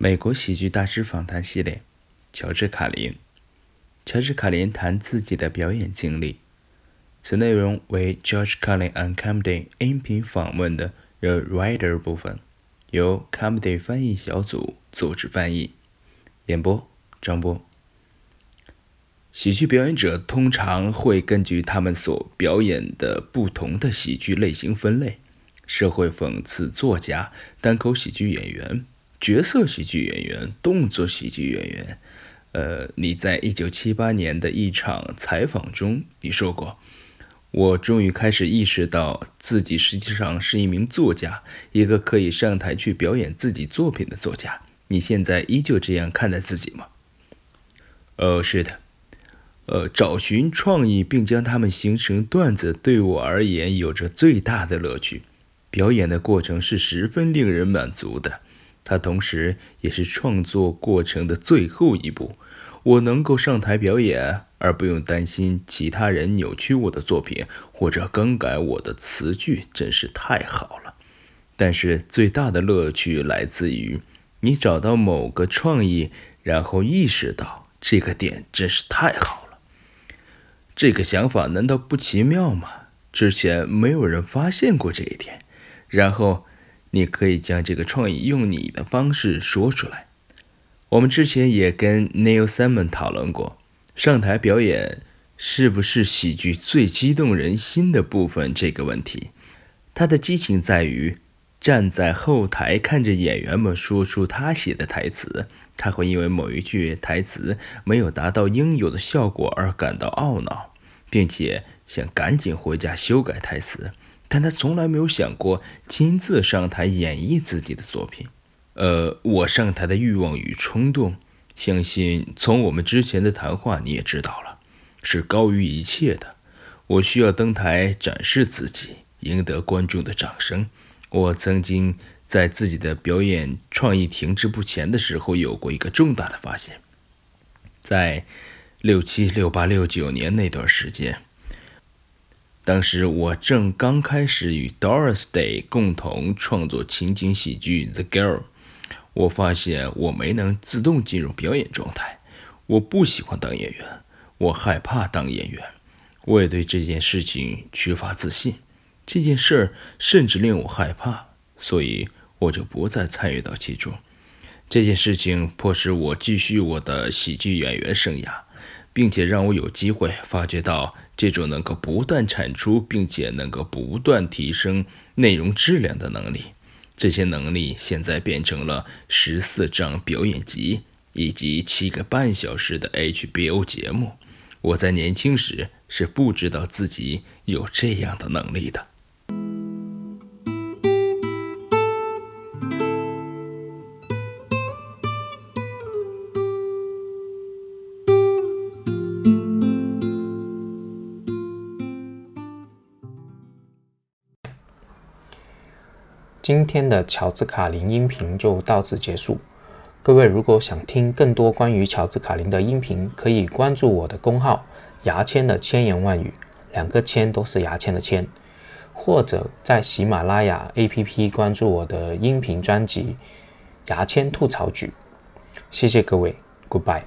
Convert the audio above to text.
美国喜剧大师访谈系列，乔治·卡林。乔治·卡林谈自己的表演经历。此内容为 George Carlin on Comedy 音频访问的 The Writer 部分，由 Comedy 翻译小组组织翻译。演播：张波。喜剧表演者通常会根据他们所表演的不同的喜剧类型分类：社会讽刺作家、单口喜剧演员。角色喜剧演员、动作喜剧演员。呃，你在一九七八年的一场采访中，你说过：“我终于开始意识到自己实际上是一名作家，一个可以上台去表演自己作品的作家。”你现在依旧这样看待自己吗？哦，是的。呃，找寻创意并将它们形成段子，对我而言有着最大的乐趣。表演的过程是十分令人满足的。它同时也是创作过程的最后一步。我能够上台表演，而不用担心其他人扭曲我的作品或者更改我的词句，真是太好了。但是最大的乐趣来自于你找到某个创意，然后意识到这个点真是太好了。这个想法难道不奇妙吗？之前没有人发现过这一点，然后。你可以将这个创意用你的方式说出来。我们之前也跟 Neil Simon 讨论过，上台表演是不是喜剧最激动人心的部分这个问题。他的激情在于站在后台看着演员们说出他写的台词，他会因为某一句台词没有达到应有的效果而感到懊恼，并且想赶紧回家修改台词。但他从来没有想过亲自上台演绎自己的作品。呃，我上台的欲望与冲动，相信从我们之前的谈话你也知道了，是高于一切的。我需要登台展示自己，赢得观众的掌声。我曾经在自己的表演创意停滞不前的时候，有过一个重大的发现，在六七、六八、六九年那段时间。当时我正刚开始与 Doris Day 共同创作情景喜剧《The Girl》，我发现我没能自动进入表演状态。我不喜欢当演员，我害怕当演员，我也对这件事情缺乏自信。这件事儿甚至令我害怕，所以我就不再参与到其中。这件事情迫使我继续我的喜剧演员生涯，并且让我有机会发掘到。这种能够不断产出并且能够不断提升内容质量的能力，这些能力现在变成了十四张表演集以及七个半小时的 HBO 节目。我在年轻时是不知道自己有这样的能力的。今天的乔治卡林音频就到此结束。各位如果想听更多关于乔治卡林的音频，可以关注我的公号“牙签的千言万语”，两个“签”都是牙签的“签”，或者在喜马拉雅 APP 关注我的音频专辑《牙签吐槽局》。谢谢各位，Goodbye。